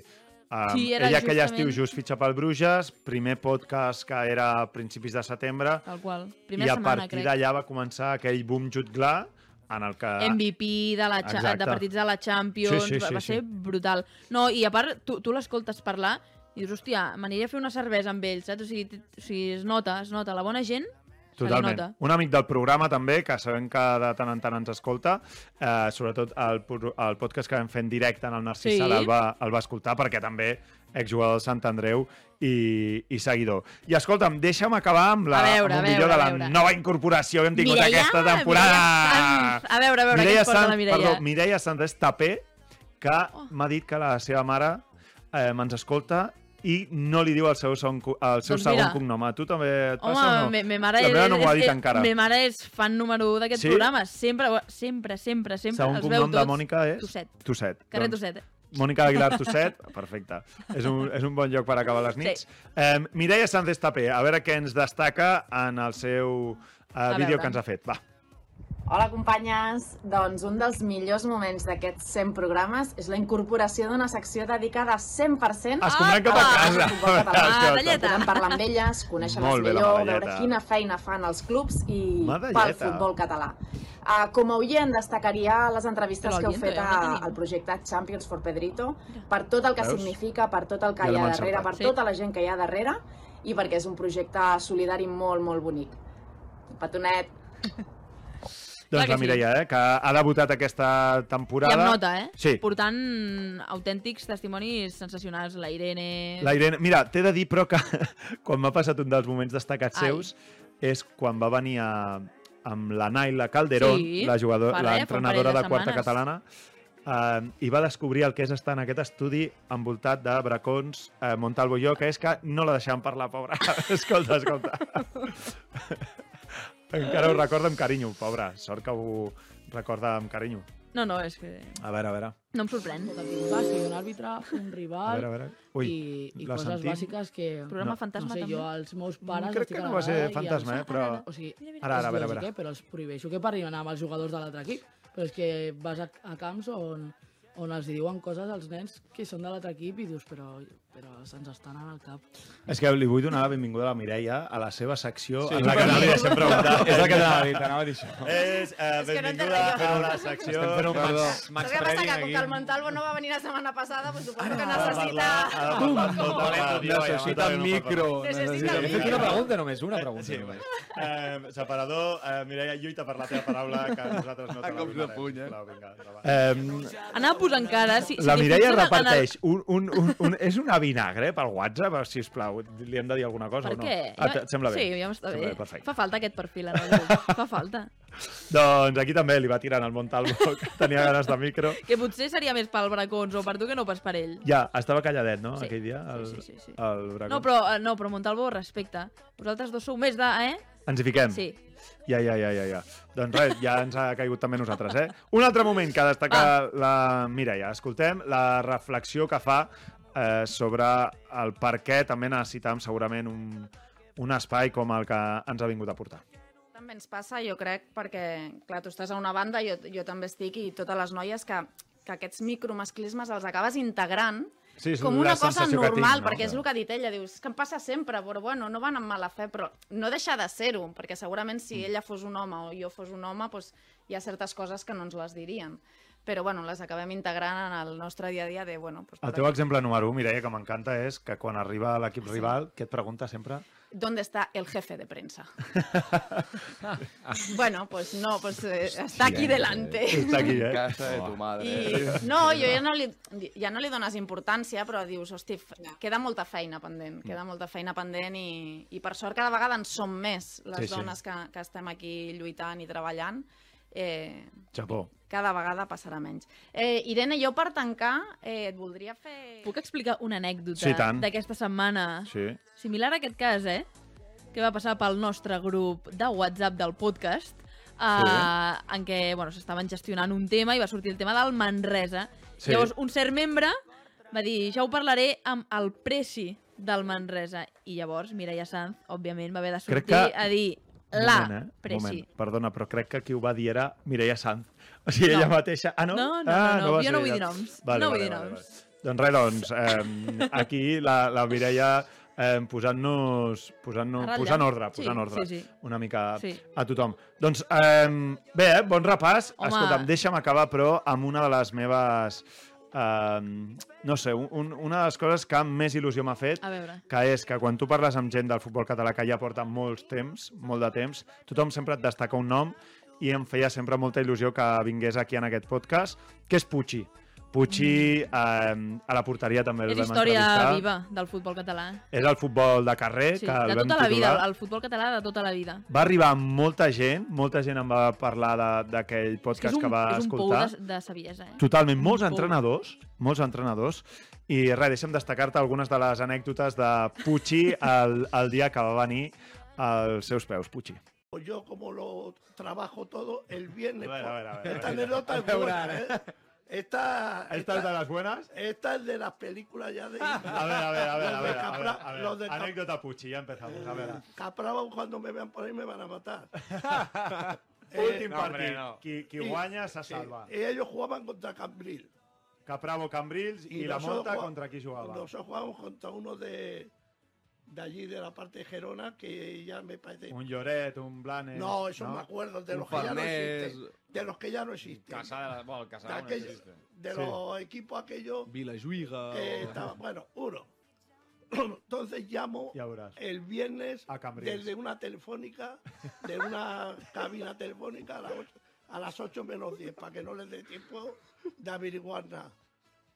um, Sí, era ella aquell justament- estiu just fitxa pel Bruges, primer podcast que era a principis de setembre, Tal qual. i Primera a setmana, partir d'allà va començar aquell boom jutglar en el que... MVP de, la Exacte. de partits de la Champions, Sí, sí, va, sí, va sí. ser brutal. No, i a part, tu, tu l'escoltes parlar i dius, hòstia, m'aniré a fer una cervesa amb ells, saps? O sigui, o sigui, es nota, es nota. La bona gent Totalment. Un amic del programa també, que sabem que de tant en tant ens escolta, eh, sobretot el, el podcast que vam fer en directe en el Narcís Sí. El, va, el va escoltar perquè també exjugador del Sant Andreu i, i seguidor. I escolta'm, deixa'm acabar amb, la, A veure, amb un vídeo de la nova incorporació que hem tingut Mireia, aquesta temporada. Mireia. A veure, a veure, què ens porta la Mireia? Perdó, Mireia Sanz és taper, que m'ha dit que la seva mare eh, ens escolta i no li diu el seu, co- el seu Doncs segon cognom. A tu també et passa Home, o no? me, me mare la meva no m'ho ha dit és, encara. Me mare és fan número 1 d'aquest Sí? programa. Sempre, sempre, sempre, sempre. Segon els veu cognom de. Mònica és? Tusset. Tusset. Carrer Doncs, Tusset. Mònica Aguilar Tusset, perfecte. És un, és un bon lloc per acabar les nits. Sí. Eh, Mireia Sánchez Tapé, a veure què ens destaca en el seu eh, vídeo veure. que ens ha fet. Va. Hola, companyes. Doncs un dels millors moments d'aquests 100 programes és la incorporació d'una secció dedicada 100% Es cap a casa. futbol català. Ah. Podem parlar amb elles, conèixer-les millor, veure quina feina fan els clubs i pel futbol català. Uh, com a oient, destacaria les entrevistes Però que heu fet ja a, al projecte Champions for Pedrito, per tot el que Veus? significa, per tot el que Ja hi ha darrere, per Sí. tota la gent que hi ha darrere i perquè és un projecte solidari molt, molt bonic. Petonet. Doncs la sí. Mireia, eh, que ha debutat aquesta temporada. I amb nota, eh? Sí. Portant autèntics testimonis sensacionals. La Irene... La Irene, mira, t'he de dir però que quan m'ha passat un dels moments destacats Ai. seus és quan va venir a, amb la Naila Calderón, Sí, la jugadora, l'entrenadora de de quarta catalana, eh, i va descobrir el que és estar en aquest estudi envoltat de bracons eh, Montalvo i jo, que és que no la deixàvem parlar, pobra. escolta, escolta. Encara ho recorda amb carinyo, pobra. Sort que ho recorda amb carinyo. No, no, és que A veure, a veure. no em sorprèn. Un bàsic, un àrbitre, un rival A veure, a veure. Ui, i, i coses sentim? bàsiques que... Programa no, fantasma, no sé, també? jo als meus pares... crec estic que no va ser fantasma, els- eh, però- O sigui, Ara, ara, a veure, a veure. però els prohibeixo que parlin amb els jugadors de l'altre equip. Però és que vas a, a camps on, on els diuen coses als nens que són de l'altre equip i dius, però, però se'ns estan anant al cap. És que li vull donar la benvinguda a la Mireia a la seva secció Sí, en la que li deixem preguntar. És el que t'anava a dir, t'anava a dir això. És, eh, És que no benvinguda entenc a la secció... Estem fent un Perdó. max, max Saps què passa? training Que com que el aquí. Montalvo no va venir la setmana passada, doncs suposo que necessita... la- Necessita el micro. Necessita el He fet micro. una pregunta només, una pregunta Sí, només. Eh, separador, eh, Mireia, lluita per la teva paraula, que nosaltres no te A la donarem. eh? Anava posant cara. Si, si la Mireia reparteix un, un, un, un, és una vinagre pel WhatsApp, si us plau, li hem de dir alguna cosa Per o no? què? Ah, et sembla bé? Sí, ja m'està bé. Perfecte. Fa falta aquest perfil en el grup. Fa falta. Doncs aquí també li va tirant el Montalvo, que tenia ganes de micro. Que potser seria més pel bracons o per tu que no pas per ell. Ja, estava calladet, no, Sí. aquell dia? El, Sí, sí, sí, sí. El Bracons. No, però, eh, no, però Montalvo respecte. Vosaltres dos sou més de... Eh? Ens hi fiquem? Sí. Ja, ja, ja, ja, ja. Doncs res, ja ens ha caigut també nosaltres, eh? Un altre moment que destaca la Mireia. Escoltem la reflexió que fa eh, sobre el per què també necessitàvem segurament un, un espai com el que ens ha vingut a portar. també ens passa, jo crec, perquè, clar, tu estàs a una banda, jo, jo també estic, i totes les noies que, que aquests micromasclismes els acabes integrant Sí, és com una cosa normal, tinc, no? perquè és el que ha dit ella, dius, que em passa sempre, però bueno, no van amb mala fe, però no deixa de ser-ho, perquè segurament si Mm. ella fos un home o jo fos un home, doncs hi ha certes coses que no ens les dirien. Però bueno, les acabem integrant en el nostre dia a dia de, bueno, doncs, El teu exemple número 1, Mireia, que m'encanta, és que quan arriba l'equip rival, què et pregunta sempre? ¿Dónde está el jefe de prensa? bueno, pues no, pues eh, está aquí delante. Està aquí, eh? Casa de tu madre. I, no, jo ja no, li, ja no li dones importància, però dius, hosti, queda molta feina pendent, queda molta feina pendent i, i per sort cada vegada en som més les Sí, sí. dones que, que estem aquí lluitant i treballant. Eh, Xapó. cada vegada passarà menys. Eh, Irene, jo per tancar eh, et voldria fer... Puc explicar una anècdota Sí, d'aquesta setmana? Sí. Similar a aquest cas, eh? Que va passar pel nostre grup de WhatsApp del podcast, eh, en què bueno, s'estaven gestionant un tema i va sortir el tema del Manresa. Sí. Llavors, un cert membre va dir, ja ho parlaré amb el preci del Manresa. I llavors, Mireia Sanz, òbviament, va haver de sortir Crec que- a dir la moment, eh? preci. Moment. Perdona, però crec que qui ho va dir era Mireia Sanz. O sigui, No. ella mateixa... Ah, no? No, no, ah, no, no, va jo no vull dir noms. Vale, No vale, vull dir vale, noms. Vale. Doncs res, doncs, eh, aquí la, la Mireia eh, posant-nos posant, ratlla. posant ordre, Sí, posant ordre sí, sí. una mica Sí. a tothom. Doncs eh, bé, eh, bon repàs. Home. Escolta'm, deixa'm acabar, però, amb una de les meves... Eh, no sé, un, un- una de les coses que més il·lusió m'ha fet que és que quan tu parles amb gent del futbol català que ja porta molts temps, molt de temps, tothom sempre et destaca un nom i em feia sempre molta il·lusió que vingués aquí en aquest podcast, que és Pucci. Pucci eh, a la porteria també el És vam història entrevistar. viva del futbol català. És el futbol de carrer, Sí, que de el vam tota la vida, el futbol català de tota la vida. Va arribar molta gent, molta gent em va parlar de- d'aquell És que podcast és un, que va és un pou escoltar. de, de saviesa, eh? Totalment, molts Un pou. entrenadors, molts entrenadors, i res, deixa'm destacar-te algunes de les anècdotes de Pucci el, el dia que va venir als seus peus, Pucci. Yo como lo trabajo todo el viernes. A ver, a ver, a ver, esta a ver. anécdota es A ver, buena. ¿eh? Esta, ¿Esta es de las buenas? Esta es de las películas ya de... A ver, a ver, a ver, Los a de ver, a ver, Capra- a ver. los de Cap- Anécdota Pucci, ya empezamos, a ver. Capravo, cuando me vean por ahí me van a matar. Últim no, partit, hombre, no. qui, qui I- guanya se salva. Y ellos jugaban contra Cambril. Capravo Cambrils i, la jugá- contra qui jugava? Nosotros jugábamos contra uno de, de allí, de la parte de Gerona, que ya me parece... Un Lloret, un Blanes... No, eso me acuerdo, de Un los que ya no existen. De los que ya no existen. Casada, bueno, el Casada de, no aquellos- existe. de Sí. los equipos aquellos estaban, bueno, uno. Entonces llamo el viernes A desde una telefónica, de una cabina telefónica a las, 8, a las 8 menos 10, para que no les dé tiempo de averiguar nada.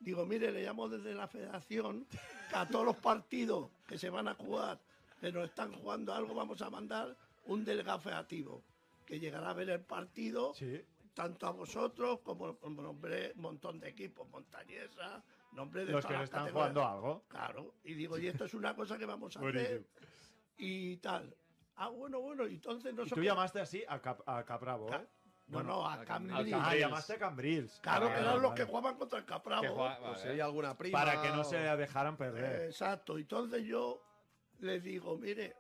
Digo, mire, le llamo desde la federación que a todos los partidos que se van a jugar, que nos están jugando algo, vamos a mandar un delegado federativo que llegará a ver el partido, tanto a vosotros como nombré un montón de equipos, Montañesa, nombre de Los que las están categorías. jugando algo. Claro, y digo, y esto es una cosa que vamos a hacer y tal. Ah, bueno, bueno, y entonces Y nosotros... tú llamaste así a, Cap a Capravo, ¿eh? No, no, a Cambrils. Ah, llamaste a Cambrils. Claro, Ah, que eran vale, los que jugaban contra el Capravo. Juega- Pues vale. si hay alguna prima. Para que no se dejaran perder. Eh, Exacto, entonces yo les digo, mire,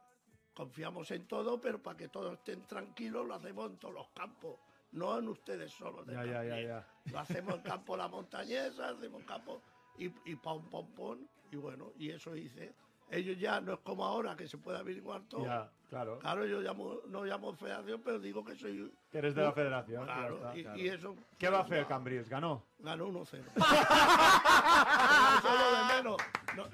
confiamos en todo, pero para que todos estén tranquilos lo hacemos en todos los campos, no en ustedes solos. de Ya, ya, ya, ya. Lo hacemos en campo La Montañesa, hacemos campo y, y pom, pom, pom, y bueno, y eso hice. Ellos ya no es como ahora que se puede averiguar todo. Ya, claro. Claro, yo llamo, no llamo federación, pero digo que soy... Que eres de la federación. Claro, ya está, y, claro. y eso... ¿Qué va a hacer Cambrils? ¿Ganó? Ganó 1-0. Eso es lo de menos. No,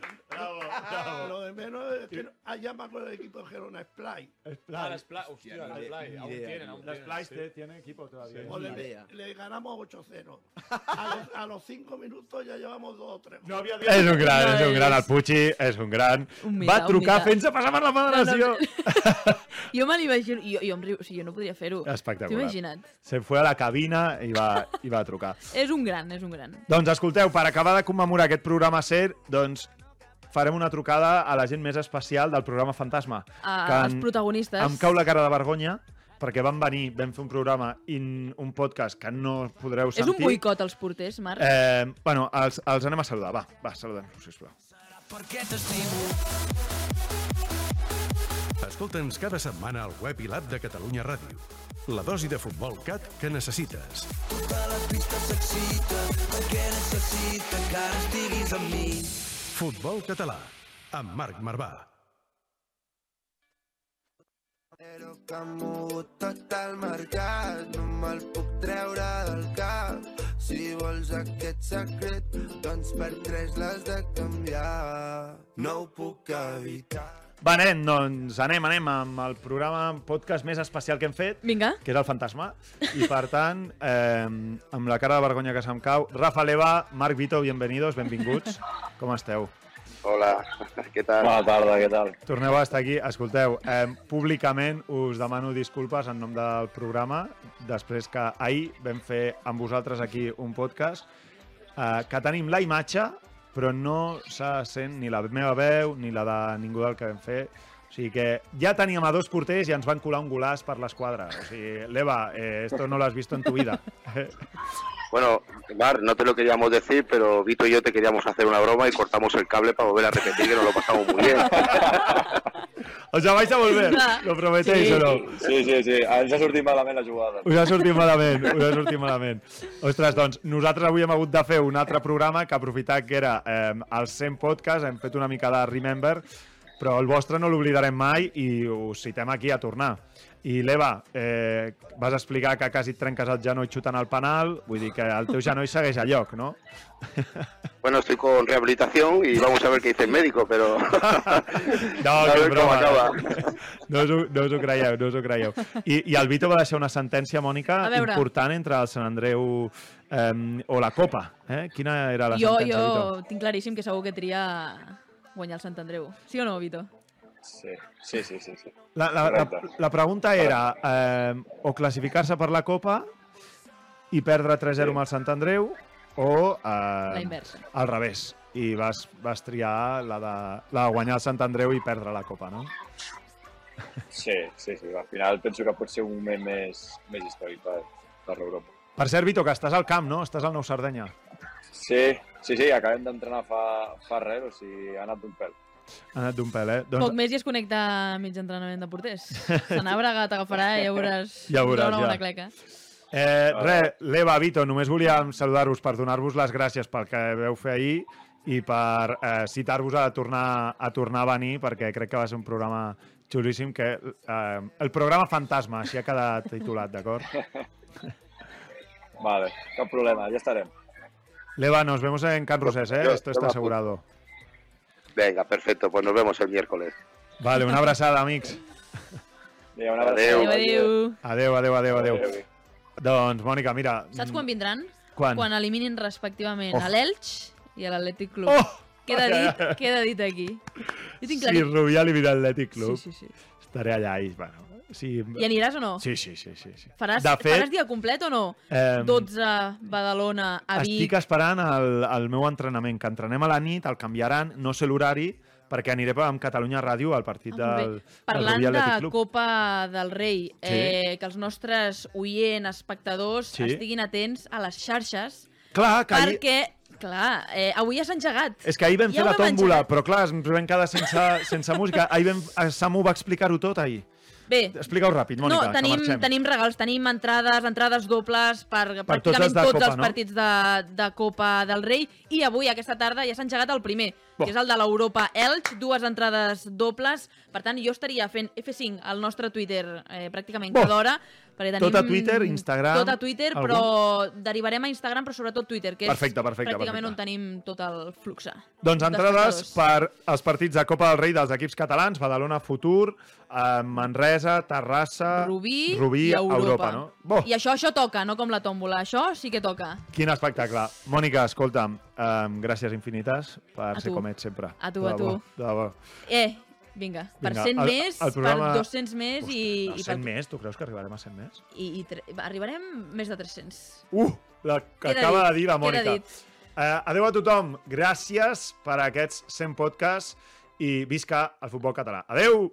no, Lo de menos es que no- allá me acuerdo del equipo de Gerona, Splay. Ah, la Spla- hostia, la Splay, aún tienen, aún La tienen, Splice sí. tiene equipo todavía. Pues le, le ganamos 8-0. A los, a los 5 minutos ya llevamos 2 o 3. No havia És un gran, és un gran, el Pucci és un gran. Un mite, Va trucar fent-se passar per la federació. Jo me l'imagino, jo, jo, riu, o sigui, jo no podria fer-ho. T'ho Espectacular. imagina't. Se fue a la cabina i va, i va trucar. És un gran, és un gran. Doncs escolteu, per acabar de commemorar aquest programa SER, doncs farem una trucada a la gent més especial del programa Fantasma. A- als protagonistes. Em cau la cara de vergonya perquè van venir, vam fer un programa, in, un podcast que no podreu És sentir. un boicot als porters, Marc. Eh, bueno, els, els anem a saludar. Va, va, saludem-los, sisplau. Perquè t'estimo. escolta'ns cada setmana al web i l'app de Catalunya Ràdio. La dosi de futbol cat que necessites. Tota la pista s'excita, perquè necessita que ara estiguis amb mi. Futbol català, amb Marc Marvà. Però que ha mogut tot el mercat, no me'l puc treure del cap. Si vols aquest secret, doncs per tres l'has de canviar. No ho puc evitar. Va, nen, doncs anem, anem amb el programa podcast més especial que hem fet, Vinga. que és el Fantasma. I per tant, eh, amb la cara de vergonya que se'm cau, Rafa Leva, Marc Vito, bienvenidos, benvinguts. Com esteu? Hola, què tal? Bona tarda, què tal? Torneu a estar aquí. Escolteu, eh, públicament us demano disculpes en nom del programa, després que ahir vam fer amb vosaltres aquí un podcast eh, que tenim la imatge, però no se sent ni la meva veu ni la de ningú del que vam fer. O sigui que ja teníem a dos porters i ens van colar un golaç per l'esquadra. O sigui, Leva, eh, esto no lo has visto en tu vida. Bueno, Mar, no te lo queríamos decir, pero Vito y yo te queríamos hacer una broma y cortamos el cable para volver a repetir que nos lo pasamos muy bien. O sea, vais a volver, lo prometéis o no? Sí, sí, sí. Ens ha sortit malament la jugada. Us ha sortit malament, us ha sortit malament. Ostres, doncs, nosaltres avui hem hagut de fer un altre programa que aprofitat que era eh, el 100 podcast, hem fet una mica de Remember, però el vostre no l'oblidarem mai i us citem aquí a tornar. I l'Eva, eh, vas explicar que quasi et trenques el genoll xutant el penal, vull dir que el teu genoll segueix a lloc, no? Bueno, estoy con rehabilitación y vamos a ver qué dice el médico, pero... No, a que broma. acaba. No us, ho, no us ho creieu, no us ho creieu. I, I el Vito va deixar una sentència, Mònica, important entre el Sant Andreu eh, o la Copa. Eh? Quina era la Jo, sentència, jo Vito? tinc claríssim que segur que tria guanyar el Sant Andreu. Sí o no, Vito? Sí, sí, sí, sí. sí. La, la, la, la pregunta era eh, o classificar-se per la Copa i perdre 3-0 amb el Sant Andreu o La eh, inversa. al revés. I vas, vas triar la de, la de guanyar el Sant Andreu i perdre la Copa, no? Sí, sí, sí. Al final penso que pot ser un moment més, més històric per, per l'Europa. Per cert, Vito, que estàs al camp, no? Estàs al Nou Sardenya. Sí, sí, sí, acabem d'entrenar fa, fa res, o sigui, ha anat d'un pèl. Ha anat d'un pèl, eh? Poc més i es connecta a mig entrenament de porters. Se n'ha bregat, t'agafarà i ja veuràs. Ja veuràs, una ja. bona cleca. Eh, res, l'Eva, Vito, només volíem saludar-vos per donar-vos les gràcies pel que veu fer ahir i per eh, citar-vos a tornar, a tornar a venir, perquè crec que va ser un programa xulíssim, que eh, el programa fantasma, així ha quedat titulat, d'acord? Vale, cap problema, ja estarem. L'Eva, nos vemos en Can Rosés, ¿eh? Yo- Esto está asegurado. Venga, perfecto, pues nos vemos el miércoles. Vale, una abraçada, amics. Adéu, una Adéu. Adéu, adéu. Adéu, adéu, adéu, adéu. Adéu. Doncs, Mònica, mira... Saps quan vindran? Quan? Quan eliminin respectivament Oh. l'Elx i l'Atlètic Club. Oh! Queda dit, queda dit aquí. Jo tinc Si claríssim. Rubí elimina l'Atlètic Club, Sí, sí, sí. Estaré allà i, bueno... Sí, I aniràs o no? Sí, sí, sí. sí, sí. Faràs, De fet, faràs dia complet o no? Em, 12 Badalona a Vic. Estic esperant el, el meu entrenament, que entrenem a la nit, el canviaran, no sé l'horari, perquè aniré amb Catalunya Ràdio al partit Ah, del, bé. del Parlant de. Copa del Rei, eh, que els nostres oients, espectadors, Sí. estiguin atents a les xarxes, Clar, que ahir, perquè, clar, eh, avui s'ha engegat. és que ahir vam Ja fer la tòmbola, engegat. però clar, ens vam quedar sense, sense música. Ahir vam, eh, Samu va explicar-ho tot ahir. Bé, Explica-ho ràpid, Mònica, no, tenim, que marxem. tenim regals, tenim entrades, entrades dobles per, Per tots els pràcticament de tots Copa, els no? partits de, de Copa del Rei i avui, aquesta tarda, ja s'ha engegat el primer, Bo. que és el de l'Europa Elx, dues entrades dobles. Per tant, jo estaria fent F5 al nostre Twitter eh, pràcticament Bo. cada hora. Perquè tenim, Tot a Twitter, Instagram, Tot a Twitter, algun? però derivarem a Instagram, però sobretot Twitter, que Perfecte, és perfecte, pràcticament perfecte. on tenim tot el flux. Doncs entrades per als partits de Copa del Rei dels equips catalans, Badalona Futur, eh, Manresa, Terrassa, Rubí, Rubí i Europa. Europa no? Bo, I això, això toca, no com la tòmbola. Això sí que toca. quin espectacle. Mònica, escolta'm, eh, gràcies infinites per A ser tu. com ets sempre. A tu, De a tu. De debò. Eh, vinga, per Vinga, 100 el- més, el programa- per 200 més i, No, i, 100 per, més? Tu creus que arribarem a 100 més? i, i tre... arribarem més de 300. Uh, la que Queda acaba dit, de dir la Mònica. Eh, adeu a tothom, gràcies per aquests 100 podcasts i visca el futbol català. Adeu!